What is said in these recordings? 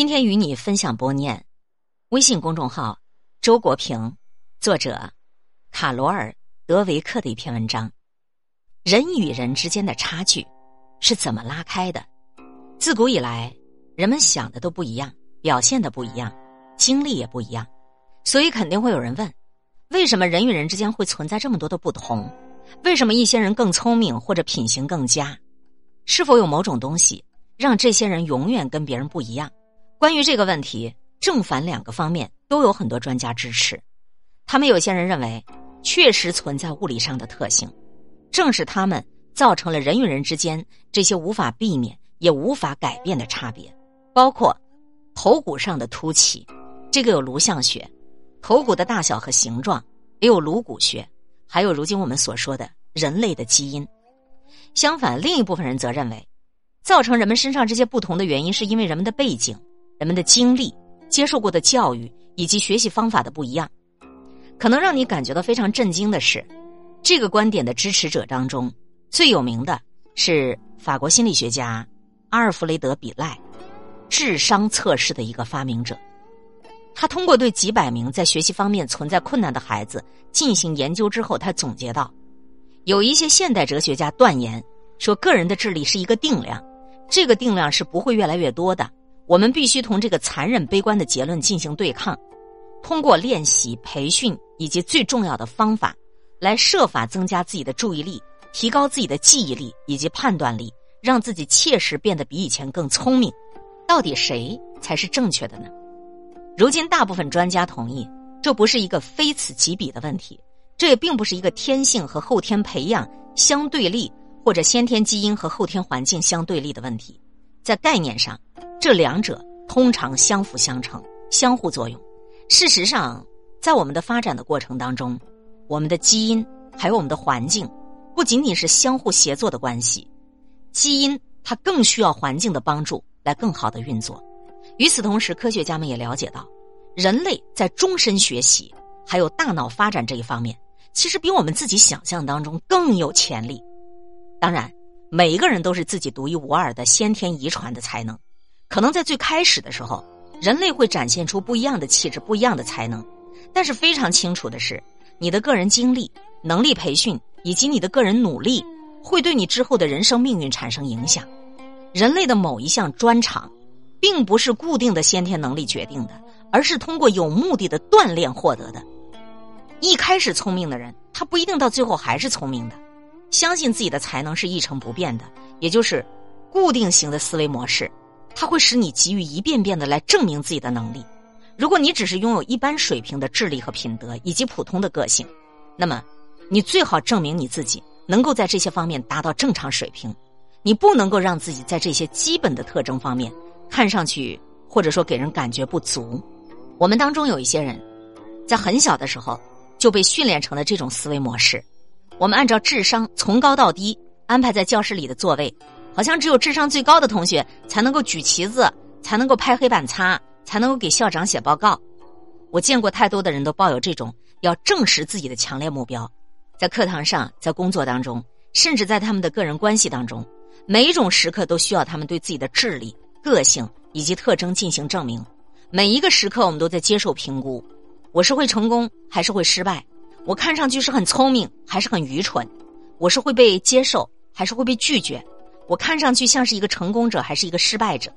今天与你分享播念，微信公众号周国平，作者卡罗尔·德维克的一篇文章：人与人之间的差距是怎么拉开的？自古以来，人们想的都不一样，表现的不一样，经历也不一样，所以肯定会有人问：为什么人与人之间会存在这么多的不同？为什么一些人更聪明或者品行更佳？是否有某种东西让这些人永远跟别人不一样？关于这个问题，正反两个方面都有很多专家支持。他们有些人认为，确实存在物理上的特性，正是他们造成了人与人之间这些无法避免也无法改变的差别，包括头骨上的凸起，这个有颅相学；头骨的大小和形状也有颅骨学；还有如今我们所说的人类的基因。相反，另一部分人则认为，造成人们身上这些不同的原因，是因为人们的背景。人们的经历、接受过的教育以及学习方法的不一样，可能让你感觉到非常震惊的是，这个观点的支持者当中最有名的是法国心理学家阿尔弗雷德·比赖，智商测试的一个发明者。他通过对几百名在学习方面存在困难的孩子进行研究之后，他总结到，有一些现代哲学家断言说，个人的智力是一个定量，这个定量是不会越来越多的。我们必须同这个残忍悲观的结论进行对抗，通过练习、培训以及最重要的方法，来设法增加自己的注意力，提高自己的记忆力以及判断力，让自己切实变得比以前更聪明。到底谁才是正确的呢？如今，大部分专家同意，这不是一个非此即彼的问题，这也并不是一个天性和后天培养相对立，或者先天基因和后天环境相对立的问题，在概念上。这两者通常相辅相成、相互作用。事实上，在我们的发展的过程当中，我们的基因还有我们的环境，不仅仅是相互协作的关系，基因它更需要环境的帮助来更好的运作。与此同时，科学家们也了解到，人类在终身学习还有大脑发展这一方面，其实比我们自己想象当中更有潜力。当然，每一个人都是自己独一无二的先天遗传的才能。可能在最开始的时候，人类会展现出不一样的气质、不一样的才能，但是非常清楚的是，你的个人经历、能力培训以及你的个人努力，会对你之后的人生命运产生影响。人类的某一项专长，并不是固定的先天能力决定的，而是通过有目的的锻炼获得的。一开始聪明的人，他不一定到最后还是聪明的。相信自己的才能是一成不变的，也就是固定型的思维模式。它会使你急于一遍遍的来证明自己的能力。如果你只是拥有一般水平的智力和品德以及普通的个性，那么你最好证明你自己能够在这些方面达到正常水平。你不能够让自己在这些基本的特征方面看上去或者说给人感觉不足。我们当中有一些人，在很小的时候就被训练成了这种思维模式。我们按照智商从高到低安排在教室里的座位。好像只有智商最高的同学才能够举旗子，才能够拍黑板擦，才能够给校长写报告。我见过太多的人都抱有这种要证实自己的强烈目标，在课堂上，在工作当中，甚至在他们的个人关系当中，每一种时刻都需要他们对自己的智力、个性以及特征进行证明。每一个时刻，我们都在接受评估：我是会成功还是会失败？我看上去是很聪明还是很愚蠢？我是会被接受还是会被拒绝？我看上去像是一个成功者还是一个失败者？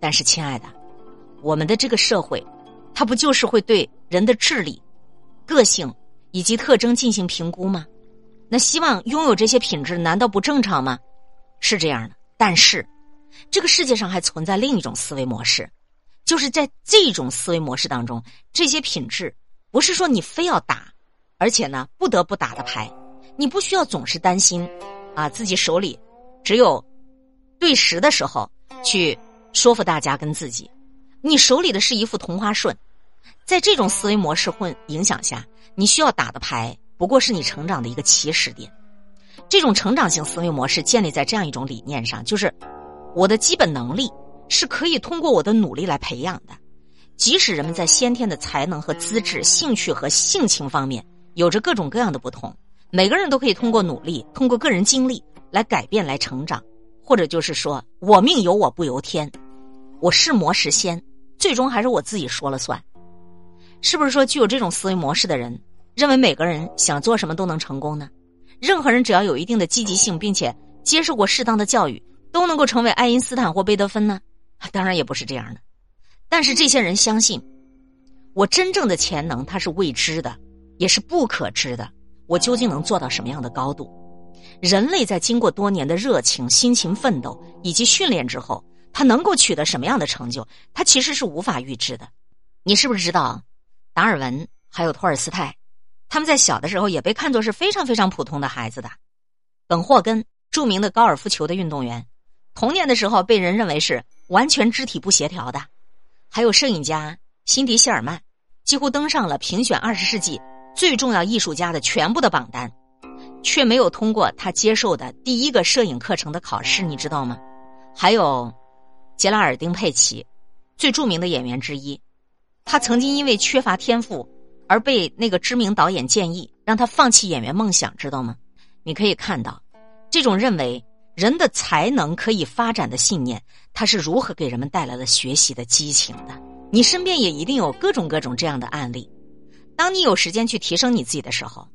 但是，亲爱的，我们的这个社会，它不就是会对人的智力、个性以及特征进行评估吗？那希望拥有这些品质，难道不正常吗？是这样的。但是，这个世界上还存在另一种思维模式，就是在这种思维模式当中，这些品质不是说你非要打，而且呢不得不打的牌，你不需要总是担心啊自己手里。只有对时的时候去说服大家跟自己，你手里的是一副同花顺，在这种思维模式混影响下，你需要打的牌不过是你成长的一个起始点。这种成长型思维模式建立在这样一种理念上，就是我的基本能力是可以通过我的努力来培养的，即使人们在先天的才能和资质、兴趣和性情方面有着各种各样的不同，每个人都可以通过努力，通过个人经历。来改变，来成长，或者就是说我命由我不由天。我是魔是仙，最终还是我自己说了算。是不是说具有这种思维模式的人，认为每个人想做什么都能成功呢？任何人只要有一定的积极性，并且接受过适当的教育，都能够成为爱因斯坦或贝多芬呢？当然也不是这样的。但是这些人相信，我真正的潜能它是未知的，也是不可知的。我究竟能做到什么样的高度？人类在经过多年的热情、辛勤奋斗以及训练之后，他能够取得什么样的成就？他其实是无法预知的。你是不是知道，达尔文还有托尔斯泰，他们在小的时候也被看作是非常非常普通的孩子的？本霍根，著名的高尔夫球的运动员，童年的时候被人认为是完全肢体不协调的。还有摄影家辛迪谢尔曼，几乎登上了评选二十世纪最重要艺术家的全部的榜单。却没有通过他接受的第一个摄影课程的考试，你知道吗？还有杰拉尔丁佩奇，最著名的演员之一，他曾经因为缺乏天赋而被那个知名导演建议让他放弃演员梦想，知道吗？你可以看到，这种认为人的才能可以发展的信念，他是如何给人们带来了学习的激情的。你身边也一定有各种各种这样的案例。当你有时间去提升你自己的时候。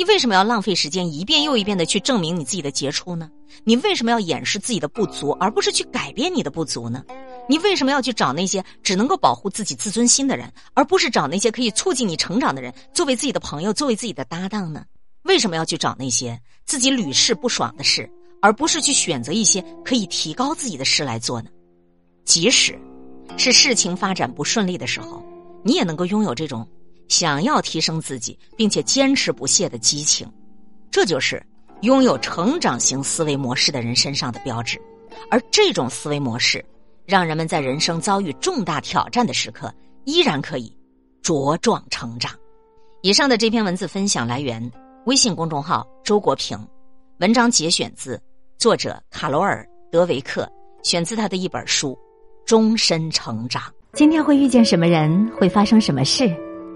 你为什么要浪费时间一遍又一遍的去证明你自己的杰出呢？你为什么要掩饰自己的不足，而不是去改变你的不足呢？你为什么要去找那些只能够保护自己自尊心的人，而不是找那些可以促进你成长的人作为自己的朋友，作为自己的搭档呢？为什么要去找那些自己屡试不爽的事，而不是去选择一些可以提高自己的事来做呢？即使是事情发展不顺利的时候，你也能够拥有这种。想要提升自己，并且坚持不懈的激情，这就是拥有成长型思维模式的人身上的标志。而这种思维模式，让人们在人生遭遇重大挑战的时刻，依然可以茁壮成长。以上的这篇文字分享来源微信公众号周国平，文章节选自作者卡罗尔·德维克，选自他的一本书《终身成长》。今天会遇见什么人，会发生什么事？